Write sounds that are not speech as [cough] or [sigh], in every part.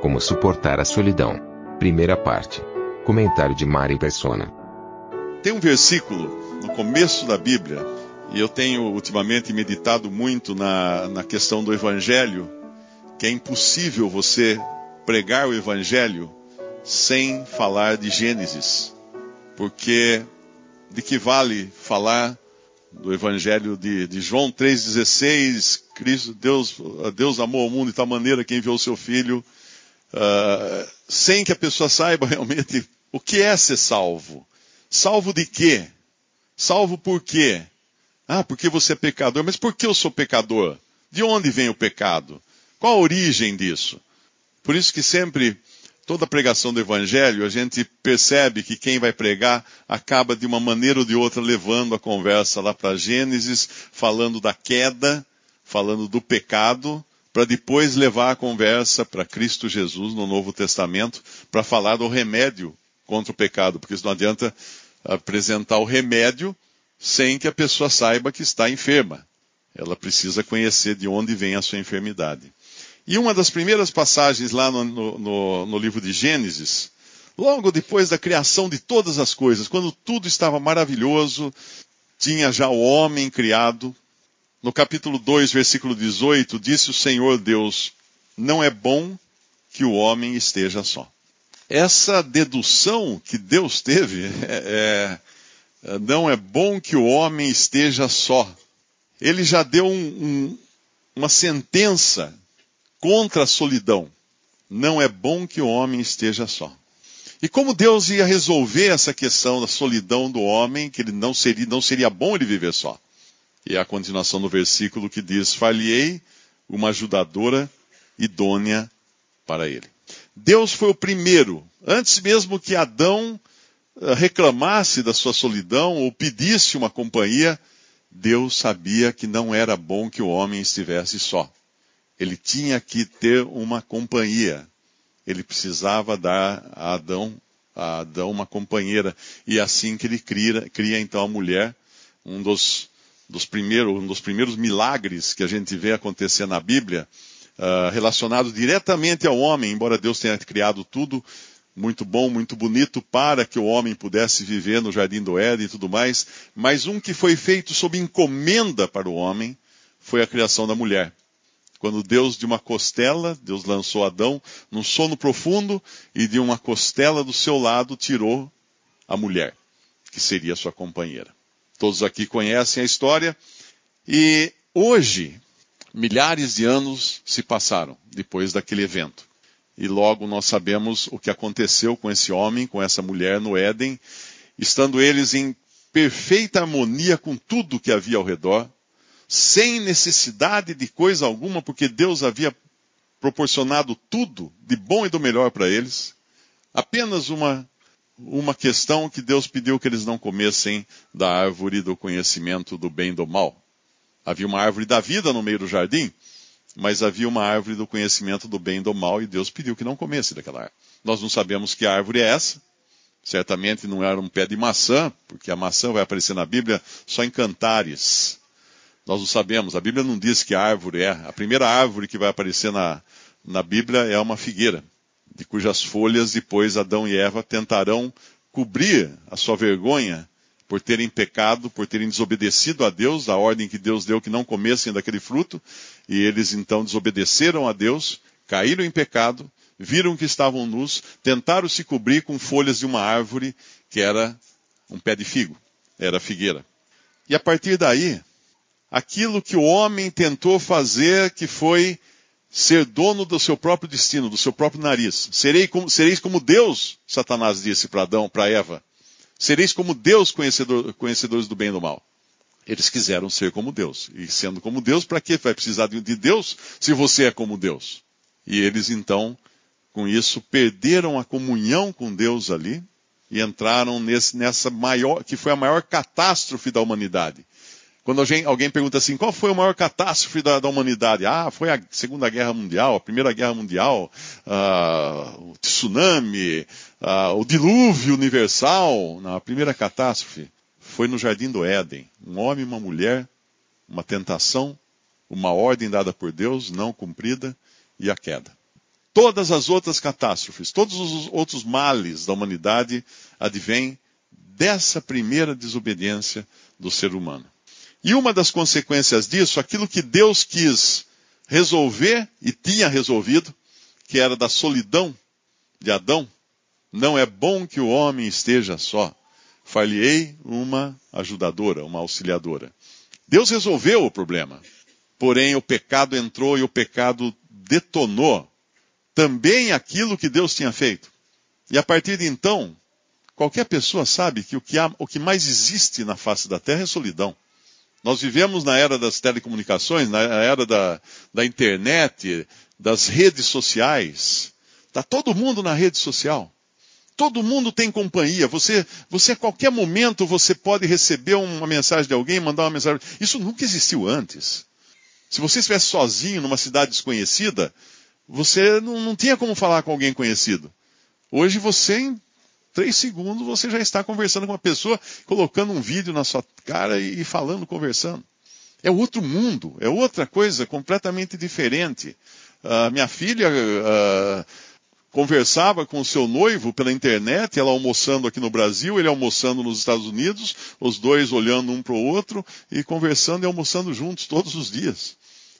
Como suportar a solidão. Primeira parte. Comentário de Mari Persona. Tem um versículo no começo da Bíblia, e eu tenho ultimamente meditado muito na, na questão do Evangelho, que é impossível você pregar o Evangelho sem falar de Gênesis. Porque de que vale falar do Evangelho de, de João 3,16, Cristo, Deus, Deus amou o mundo de tal maneira que enviou o seu Filho, uh, sem que a pessoa saiba [laughs] realmente o que é ser salvo. Salvo de quê? Salvo por quê? Ah, porque você é pecador. Mas por que eu sou pecador? De onde vem o pecado? Qual a origem disso? Por isso que sempre toda pregação do Evangelho, a gente percebe que quem vai pregar acaba de uma maneira ou de outra levando a conversa lá para Gênesis, falando da queda, falando do pecado, para depois levar a conversa para Cristo Jesus no Novo Testamento, para falar do remédio contra o pecado, porque isso não adianta apresentar o remédio sem que a pessoa saiba que está enferma. Ela precisa conhecer de onde vem a sua enfermidade. E uma das primeiras passagens lá no, no, no, livro de Gênesis, logo depois da criação de todas as coisas, quando tudo estava maravilhoso, tinha já o homem criado. No capítulo 2, versículo 18, disse o Senhor Deus: Não é bom que o homem esteja só. Essa dedução que Deus teve [laughs] é, é, não é bom que o homem esteja só. Ele já deu um, um, uma sentença contra a solidão. Não é bom que o homem esteja só. E como Deus ia resolver essa questão da solidão do homem, que ele não seria, não seria bom ele viver só. E a continuação do versículo que diz: Falhei uma ajudadora idônea para ele. Deus foi o primeiro, antes mesmo que Adão eh, reclamasse da sua solidão ou pedisse uma companhia, Deus sabia que não era bom que o homem estivesse só. Ele tinha que ter uma companhia. Ele precisava dar a Adão, a Adão uma companheira. E assim que ele cria, cria então a mulher, um dos, dos, primeiros, um dos primeiros milagres que a gente vê acontecer na Bíblia, uh, relacionado diretamente ao homem, embora Deus tenha criado tudo muito bom, muito bonito para que o homem pudesse viver no jardim do Éden e tudo mais, mas um que foi feito sob encomenda para o homem foi a criação da mulher. Quando Deus, de uma costela, Deus lançou Adão num sono profundo e de uma costela do seu lado tirou a mulher, que seria sua companheira. Todos aqui conhecem a história e hoje, milhares de anos se passaram depois daquele evento. E logo nós sabemos o que aconteceu com esse homem, com essa mulher no Éden, estando eles em perfeita harmonia com tudo que havia ao redor, sem necessidade de coisa alguma, porque Deus havia proporcionado tudo de bom e do melhor para eles. Apenas uma, uma questão que Deus pediu que eles não comessem da árvore do conhecimento do bem e do mal. Havia uma árvore da vida no meio do jardim, mas havia uma árvore do conhecimento do bem e do mal, e Deus pediu que não comesse daquela árvore. Nós não sabemos que árvore é essa. Certamente não era um pé de maçã, porque a maçã vai aparecer na Bíblia só em cantares. Nós não sabemos, a Bíblia não diz que árvore é. A primeira árvore que vai aparecer na, na Bíblia é uma figueira, de cujas folhas depois Adão e Eva tentarão cobrir a sua vergonha por terem pecado, por terem desobedecido a Deus, a ordem que Deus deu que não comessem daquele fruto, e eles então desobedeceram a Deus, caíram em pecado, viram que estavam nus, tentaram se cobrir com folhas de uma árvore que era um pé de figo, era figueira. E a partir daí, aquilo que o homem tentou fazer, que foi ser dono do seu próprio destino, do seu próprio nariz. Serei como, sereis como Deus, Satanás disse para Adão, para Eva. Sereis como Deus conhecedor, conhecedores do bem e do mal. Eles quiseram ser como Deus. E sendo como Deus, para que vai precisar de Deus se você é como Deus? E eles então, com isso, perderam a comunhão com Deus ali e entraram nesse, nessa maior, que foi a maior catástrofe da humanidade. Quando alguém, pergunta assim, qual foi a maior catástrofe da, da, humanidade? Ah, foi a Segunda Guerra Mundial, a Primeira Guerra Mundial, uh, o tsunami, uh, o dilúvio universal. Não, a primeira catástrofe foi no Jardim do Éden. Um homem e uma mulher, uma tentação, uma ordem dada por Deus, não cumprida, e a queda. Todas as outras catástrofes, todos os outros males da humanidade advêm dessa primeira desobediência do ser humano. E uma das consequências disso, aquilo que Deus quis resolver e tinha resolvido, que era da solidão de Adão, não é bom que o homem esteja só far-lhe-ei uma ajudadora, uma auxiliadora. Deus resolveu o problema. Porém, o pecado entrou e o pecado detonou também aquilo que Deus tinha feito. E a partir de então, qualquer pessoa sabe que o que, há, o que mais existe na face da terra é solidão. Nós vivemos na era das telecomunicações, na era da, da internet, das redes sociais. Está todo mundo na rede social. Todo mundo tem companhia. Você, você a qualquer momento você pode receber uma mensagem de alguém, mandar uma mensagem. Isso nunca existiu antes. Se você estivesse sozinho numa cidade desconhecida, você não, não tinha como falar com alguém conhecido. Hoje você, três segundos, você já está conversando com uma pessoa, colocando um vídeo na sua cara e, falando, conversando. É outro mundo, é outra coisa completamente diferente. Uh, minha filha uh, conversava com o seu noivo pela internet, ela almoçando aqui no Brasil, ele almoçando nos Estados Unidos, os dois olhando um para o outro e conversando e almoçando juntos todos os dias.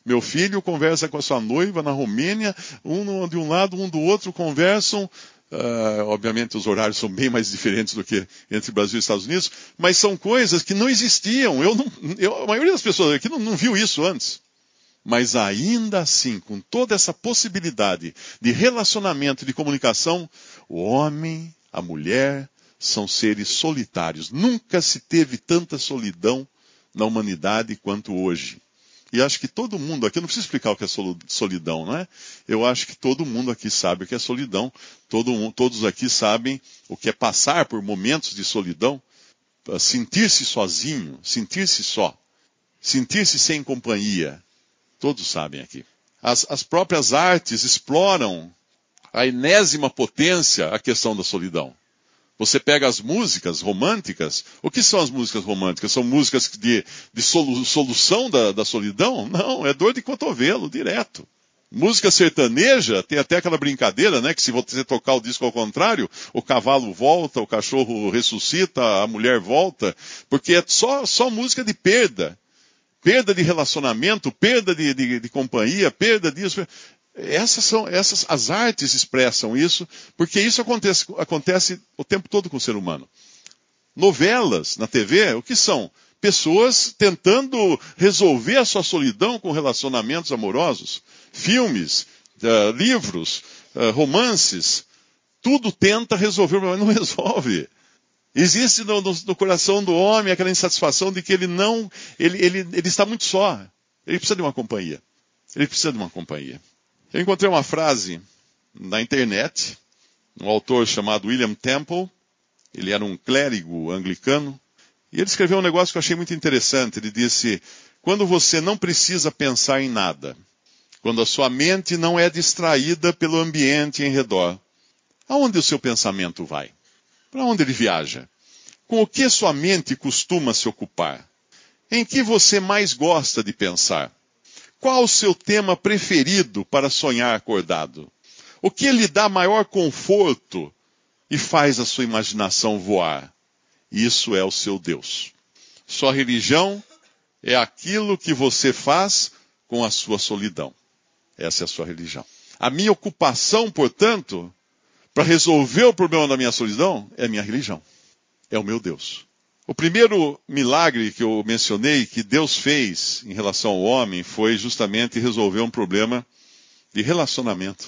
Meu filho conversa com a sua noiva na Romênia, um de um lado, um do outro, conversam. Uh, obviamente os horários são bem mais diferentes do que entre Brasil e Estados Unidos, mas são coisas que não existiam. Eu não, eu, a maioria das pessoas aqui não, não viu isso antes. Mas ainda assim, com toda essa possibilidade de relacionamento, de comunicação, o homem, a mulher, são seres solitários. Nunca se teve tanta solidão na humanidade quanto hoje. E acho que todo mundo aqui, não preciso explicar o que é solidão, não é? Eu acho que todo mundo aqui sabe o que é solidão. Todo, todos aqui sabem o que é passar por momentos de solidão. Sentir-se sozinho, sentir-se só, sentir-se sem companhia, Todos sabem aqui. As, as próprias artes exploram a enésima potência a questão da solidão. Você pega as músicas românticas, o que são as músicas românticas? São músicas de, de solu, solução da, da solidão? Não, é dor de cotovelo, direto. Música sertaneja tem até aquela brincadeira, né? Que se você tocar o disco ao contrário, o cavalo volta, o cachorro ressuscita, a mulher volta, porque é só, só música de perda perda de relacionamento, perda de, de, de companhia, perda disso. Essas são, essas, as artes expressam isso, porque isso acontece, acontece o tempo todo com o ser humano. Novelas na TV, o que são? Pessoas tentando resolver a sua solidão com relacionamentos amorosos. Filmes, uh, livros, uh, romances, tudo tenta resolver, mas não [laughs] resolve. Existe no, no, no, coração do homem aquela insatisfação de que ele não, ele, ele, ele está muito só. Ele precisa de uma companhia. Ele precisa de uma companhia. Eu encontrei uma frase na internet, um autor chamado William Temple. Ele era um clérigo anglicano. E ele escreveu um negócio que eu achei muito interessante. Ele disse: Quando você não precisa pensar em nada, quando a sua mente não é distraída pelo ambiente em redor, aonde o seu pensamento vai? Para onde ele viaja? Com o que sua mente costuma se ocupar? Em que você mais gosta de pensar? Qual o seu tema preferido para sonhar acordado? O que lhe dá maior conforto e faz a sua imaginação voar? Isso é o seu Deus. Sua religião é aquilo que você faz com a sua solidão. Essa é a sua religião. A minha ocupação, portanto, para resolver o problema da minha solidão é a minha religião. É o meu Deus. O primeiro milagre que eu mencionei que Deus fez em relação ao homem foi justamente resolver um problema de relacionamento.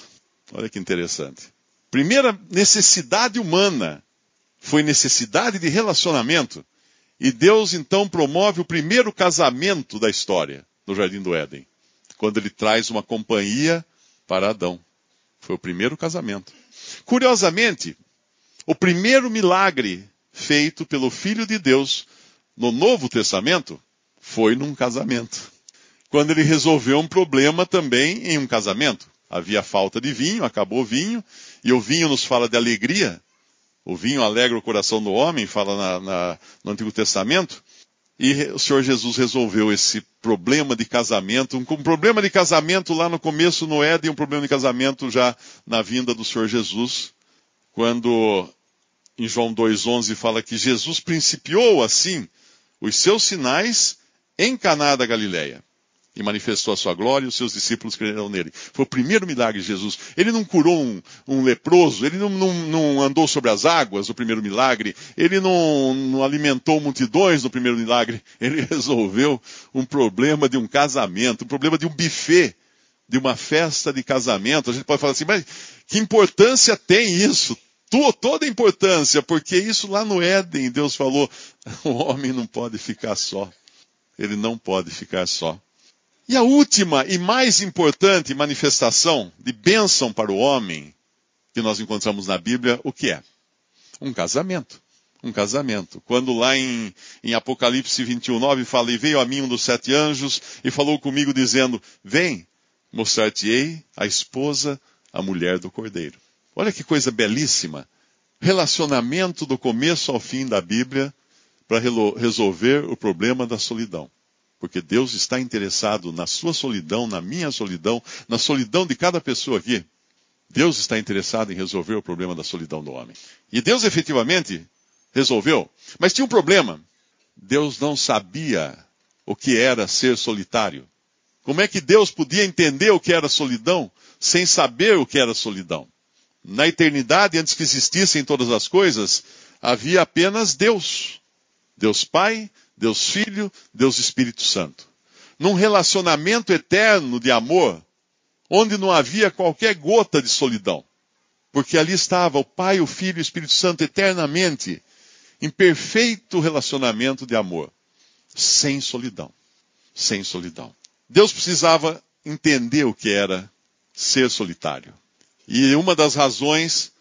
Olha que interessante. Primeira necessidade humana foi necessidade de relacionamento. E Deus então promove o primeiro casamento da história no Jardim do Éden, quando ele traz uma companhia para Adão. Foi o primeiro casamento. Curiosamente, o primeiro milagre feito pelo Filho de Deus no Novo Testamento foi num casamento. Quando ele resolveu um problema também em um casamento. Havia falta de vinho, acabou o vinho, e o vinho nos fala de alegria. O vinho alegra o coração do homem, fala na, na, no Antigo Testamento. E o Senhor Jesus resolveu esse problema de casamento, um, problema de casamento lá no começo no Éden, um problema de casamento já na vinda do Senhor Jesus, quando em João 2,11 fala que Jesus principiou assim os seus sinais em Caná da Galileia e manifestou a sua glória e os seus discípulos creram nele. Foi o primeiro milagre de Jesus. Ele não curou um, um leproso, ele não, não, não, andou sobre as águas no primeiro milagre, ele não, não alimentou multidões no primeiro milagre, [laughs] ele resolveu um problema de um casamento, um problema de um buffet, de uma festa de casamento. A gente pode falar assim, mas que importância tem isso? Toda a importância, porque isso lá no Éden, Deus falou, [laughs] o homem não pode ficar só. Ele não pode ficar só. E a última e mais importante manifestação de bênção para o homem que nós encontramos na Bíblia, o que é? Um casamento. Um casamento. Quando lá em, em Apocalipse 21, 9 fala, e veio a mim um dos sete anjos e falou comigo dizendo, vem, mostrar-te-ei a esposa, a mulher do cordeiro. Olha que coisa belíssima. Relacionamento do começo ao fim da Bíblia para resolver o problema da solidão. Porque Deus está interessado na sua solidão, na minha solidão, na solidão de cada pessoa aqui. Deus está interessado em resolver o problema da solidão do homem. E Deus efetivamente resolveu. Mas tinha um problema. Deus não sabia o que era ser solitário. Como é que Deus podia entender o que era solidão sem saber o que era solidão? Na eternidade, antes que existissem todas as coisas, havia apenas Deus. Deus Pai, Deus Filho, Deus Espírito Santo. Num relacionamento eterno de amor, onde não havia qualquer gota de solidão. Porque ali estava o Pai, o Filho e o Espírito Santo eternamente, em perfeito relacionamento de amor, sem solidão. Sem solidão. Deus precisava entender o que era ser solitário. E uma das razões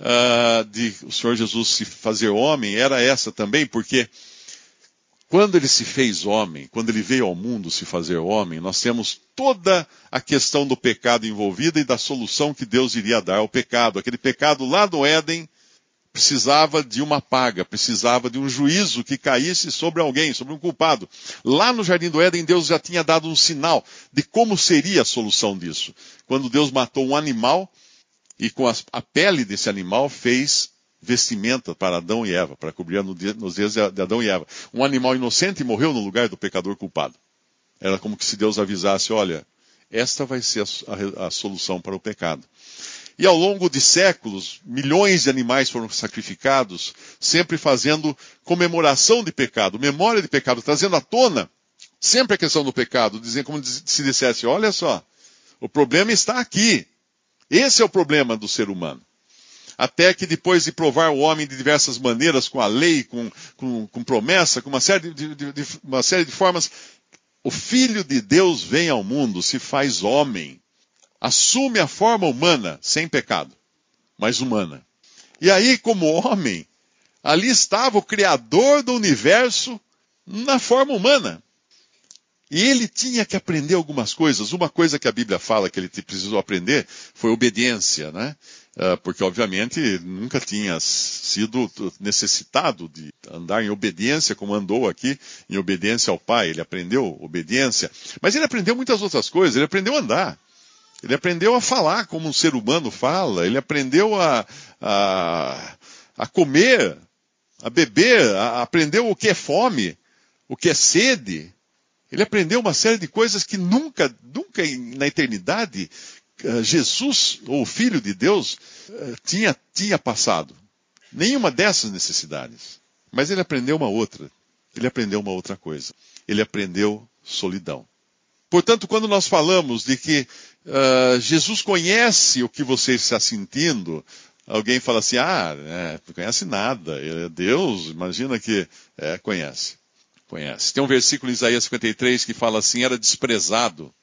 uh, de o Senhor Jesus se fazer homem era essa também, porque quando ele se fez homem, quando ele veio ao mundo se fazer homem, nós temos toda a questão do pecado envolvida e da solução que Deus iria dar ao pecado. Aquele pecado lá no Éden precisava de uma paga, precisava de um juízo que caísse sobre alguém, sobre um culpado. Lá no Jardim do Éden, Deus já tinha dado um sinal de como seria a solução disso. Quando Deus matou um animal e com a, pele desse animal fez vestimenta para Adão e Eva, para cobrir nos dias de Adão e Eva. Um animal inocente morreu no lugar do pecador culpado. Era como que se Deus avisasse, olha, esta vai ser a, a, a solução para o pecado. E ao longo de séculos, milhões de animais foram sacrificados, sempre fazendo comemoração de pecado, memória de pecado, trazendo à tona sempre a questão do pecado, dizendo como se dissesse, olha só, o problema está aqui. Esse é o problema do ser humano até que depois de provar o homem de diversas maneiras, com a lei, com, com, com promessa, com uma série de, de, de, uma série de formas, o Filho de Deus vem ao mundo, se faz homem, assume a forma humana, sem pecado, mas humana. E aí, como homem, ali estava o Criador do universo na forma humana. E ele tinha que aprender algumas coisas. Uma coisa que a Bíblia fala que ele precisou aprender foi obediência, né? Ah, porque obviamente nunca tinha sido necessitado de andar em obediência como andou aqui, em obediência ao Pai. Ele aprendeu obediência, mas ele aprendeu muitas outras coisas. Ele aprendeu a andar, ele aprendeu a falar como um ser humano fala, ele aprendeu a, a, a comer, a beber, a, aprendeu o que é fome, o que é sede. Ele aprendeu uma série de coisas que nunca, nunca na eternidade eh, Jesus, ou o Filho de Deus, eh, tinha, tinha passado. Nenhuma dessas necessidades. Mas ele aprendeu uma outra. Ele aprendeu uma outra coisa. Ele aprendeu solidão. Portanto, quando nós falamos de que uh, Jesus conhece o que você está sentindo, Alguém fala assim, ah, é, não conhece nada, é Deus, imagina que é, conhece. Conhece. Tem um versículo em Isaías 53 que fala assim, era desprezado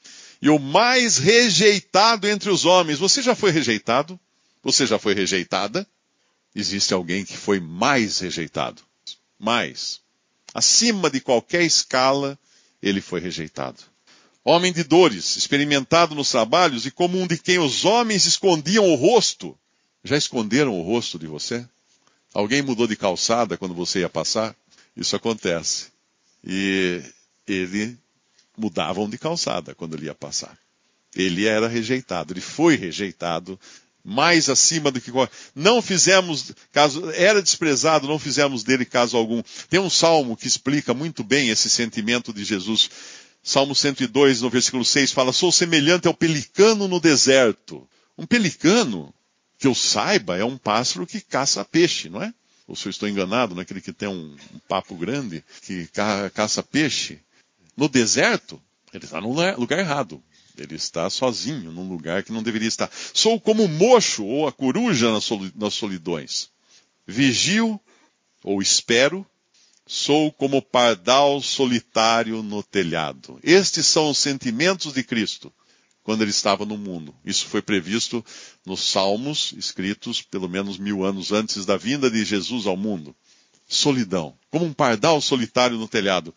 e o mais rejeitado entre os homens. Você já foi rejeitado? Você já foi rejeitada? Existe alguém que foi mais rejeitado. Mais. Acima de qualquer escala, ele foi rejeitado. Homem de dores, experimentado nos trabalhos e como um de quem os homens escondiam o rosto. Já esconderam o rosto de você? Alguém mudou de calçada quando você ia passar? Isso acontece. E ele mudavam de calçada quando ele ia passar. Ele era rejeitado, ele foi rejeitado mais acima do que não fizemos caso era desprezado, não fizemos dele caso algum. Tem um salmo que explica muito bem esse sentimento de Jesus. Salmo 102, no versículo 6 fala: "Sou semelhante ao pelicano no deserto". Um pelicano que eu saiba, é um pássaro que caça peixe, não é? Ou se eu estou enganado, naquele que tem um, um papo grande, que ca, caça peixe. No deserto, ele está no lugar, errado. Ele está sozinho, num lugar que não deveria estar. Sou como o mocho ou a coruja nas solidões. Vigio ou espero, sou como o pardal solitário no telhado. Estes são os sentimentos de Cristo quando ele estava no mundo. Isso foi previsto nos Salmos, escritos pelo menos mil anos antes da vinda de Jesus ao mundo. Solidão, como um pardal solitário no telhado.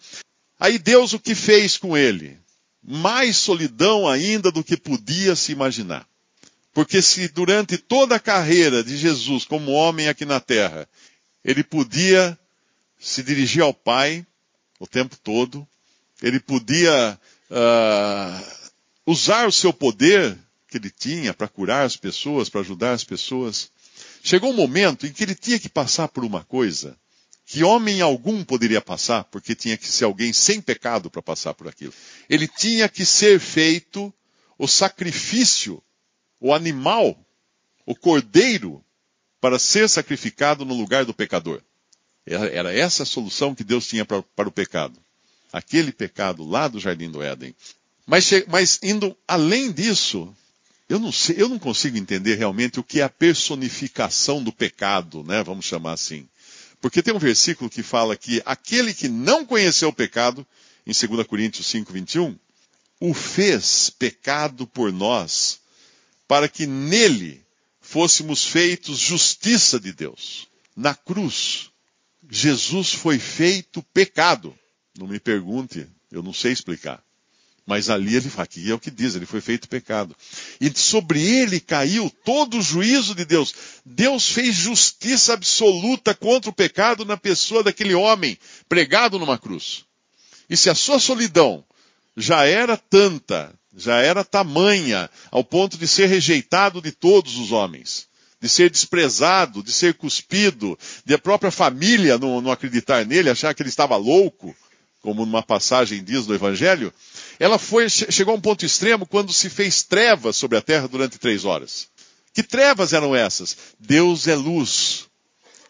Aí Deus o que fez com ele? Mais solidão ainda do que podia se imaginar. Porque se durante toda a carreira de Jesus como homem aqui na terra, ele podia se dirigir ao Pai o tempo todo, ele podia uh, usar o seu poder que ele tinha para curar as pessoas, para ajudar as pessoas. Chegou um momento em que ele tinha que passar por uma coisa que homem algum poderia passar, porque tinha que ser alguém sem pecado para passar por aquilo. Ele tinha que ser feito o sacrifício, o animal, o cordeiro, para ser sacrificado no lugar do pecador. Era essa a solução que Deus tinha para, para o pecado. Aquele pecado lá do Jardim do Éden. Mas, mas indo além disso, eu não sei, eu não consigo entender realmente o que é a personificação do pecado, né? Vamos chamar assim. Porque tem um versículo que fala que aquele que não conheceu o pecado, em 2 Coríntios 5, 21, o fez pecado por nós, para que nele fôssemos feitos justiça de Deus. Na cruz, Jesus foi feito pecado. Não me pergunte, eu não sei explicar. Mas ali ele aqui é o que diz, ele foi feito pecado. E sobre ele caiu todo o juízo de Deus. Deus fez justiça absoluta contra o pecado na pessoa daquele homem pregado numa cruz. E se a sua solidão já era tanta, já era tamanha, ao ponto de ser rejeitado de todos os homens, de ser desprezado, de ser cuspido, de a própria família não, não acreditar nele, achar que ele estava louco, como numa passagem diz do Evangelho, ela foi, chegou a um ponto extremo quando se fez trevas sobre a terra durante três horas. Que trevas eram essas? Deus é luz.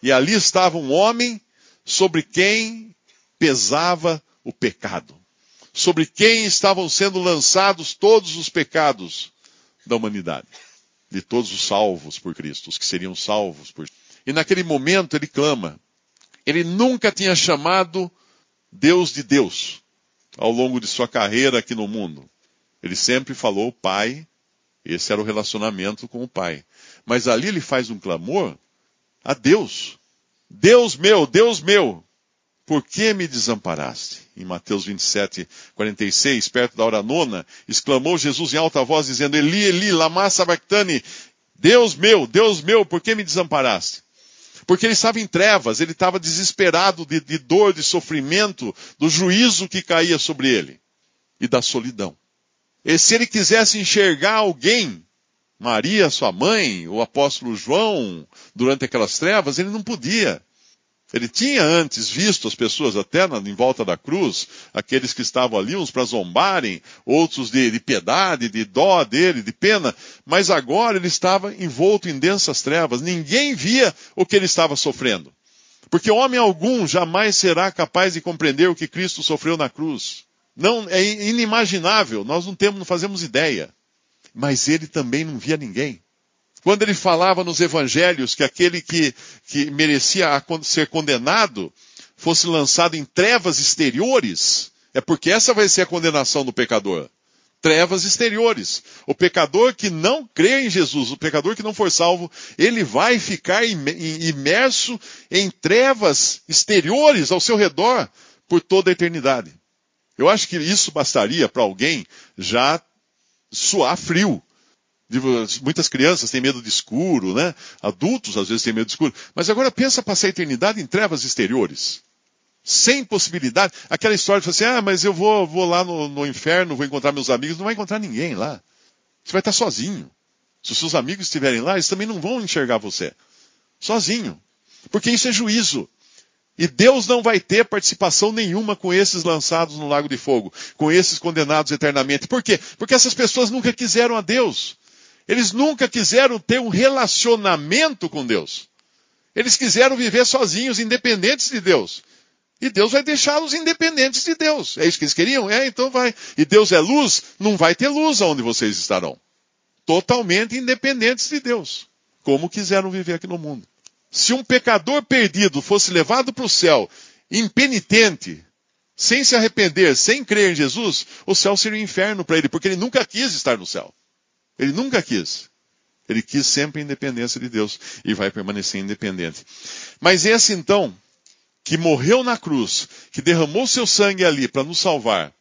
E ali estava um homem sobre quem pesava o pecado. Sobre quem estavam sendo lançados todos os pecados da humanidade. De todos os salvos por Cristo, os que seriam salvos por E naquele momento ele clama. Ele nunca tinha chamado Deus de Deus ao longo de sua carreira aqui no mundo. Ele sempre falou Pai, esse era o relacionamento com o Pai. Mas ali ele faz um clamor a Deus. Deus meu, Deus meu, por que me desamparaste? Em Mateus 27, 46, perto da hora nona, exclamou Jesus em alta voz, dizendo, Eli, Eli, lama sabachthani, Deus meu, Deus meu, por que me desamparaste? Porque ele estava em trevas, ele estava desesperado de, de dor, de sofrimento, do juízo que caía sobre ele e da solidão. E se ele quisesse enxergar alguém, Maria, sua mãe, o apóstolo João, durante aquelas trevas, ele não podia. Ele tinha antes visto as pessoas até em volta da cruz, aqueles que estavam ali, uns para zombarem, outros de, de, piedade, de dó dele, de pena, mas agora ele estava envolto em densas trevas. Ninguém via o que ele estava sofrendo. Porque homem algum jamais será capaz de compreender o que Cristo sofreu na cruz. Não, é inimaginável, nós não temos, não fazemos ideia. Mas ele também não via ninguém. Quando ele falava nos evangelhos que aquele que, que merecia ser condenado fosse lançado em trevas exteriores, é porque essa vai ser a condenação do pecador. Trevas exteriores. O pecador que não crê em Jesus, o pecador que não for salvo, ele vai ficar imerso em trevas exteriores ao seu redor por toda a eternidade. Eu acho que isso bastaria para alguém já suar frio. Muitas crianças têm medo de escuro, né? Adultos às vezes têm medo de escuro. Mas agora pensa passar a eternidade em trevas exteriores. Sem possibilidade. Aquela história de assim, ah, mas eu vou, vou lá no, no inferno, vou encontrar meus amigos. Não vai encontrar ninguém lá. Você vai estar sozinho. Se os seus amigos estiverem lá, eles também não vão enxergar você. Sozinho. Porque isso é juízo. E Deus não vai ter participação nenhuma com esses lançados no lago de fogo, com esses condenados eternamente. Por quê? Porque essas pessoas nunca quiseram a Deus. Eles nunca quiseram ter um relacionamento com Deus. Eles quiseram viver sozinhos, independentes de Deus. E Deus vai deixá-los independentes de Deus. É isso que eles queriam? É, então vai. E Deus é luz? Não vai ter luz aonde vocês estarão. Totalmente independentes de Deus. Como quiseram viver aqui no mundo. Se um pecador perdido fosse levado para o céu, impenitente, sem se arrepender, sem crer em Jesus, o céu seria um inferno para ele, porque ele nunca quis estar no céu. Ele nunca quis. Ele quis sempre a independência de Deus e vai permanecer independente. Mas esse então, que morreu na cruz, que derramou seu sangue ali para nos salvar,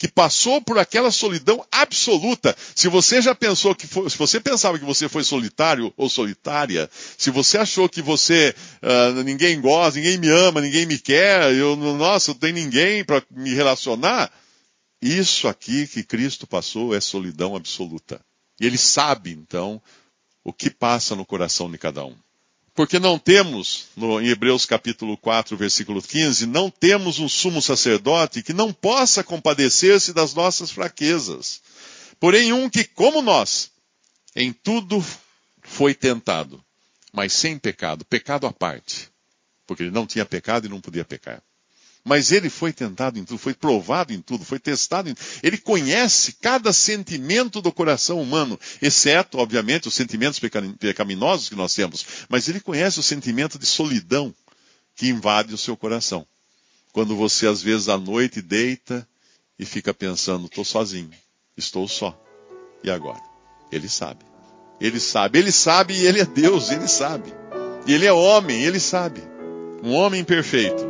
que passou por aquela solidão absoluta. Se você já pensou que foi, se você pensava que você foi solitário ou solitária, se você achou que você uh, ninguém gosta, ninguém me ama, ninguém me quer, eu nossa, eu tenho ninguém para me relacionar, isso aqui que Cristo passou é solidão absoluta. E ele sabe, então, o que passa no coração de cada um. Porque não temos, no, em Hebreus capítulo 4, versículo 15, não temos um sumo sacerdote que não possa compadecer-se das nossas fraquezas. Porém, um que, como nós, em tudo foi tentado, mas sem pecado, pecado à parte. Porque ele não tinha pecado e não podia pecar. Mas ele foi tentado em tudo, foi provado em tudo, foi testado em tudo. Ele conhece cada sentimento do coração humano, exceto, obviamente, os sentimentos pecaminosos que nós temos. Mas ele conhece o sentimento de solidão que invade o seu coração. Quando você, às vezes, à noite deita e fica pensando: estou sozinho, estou só. E agora? Ele sabe. Ele sabe, ele sabe e ele é Deus, ele sabe. Ele é homem, ele sabe. Um homem perfeito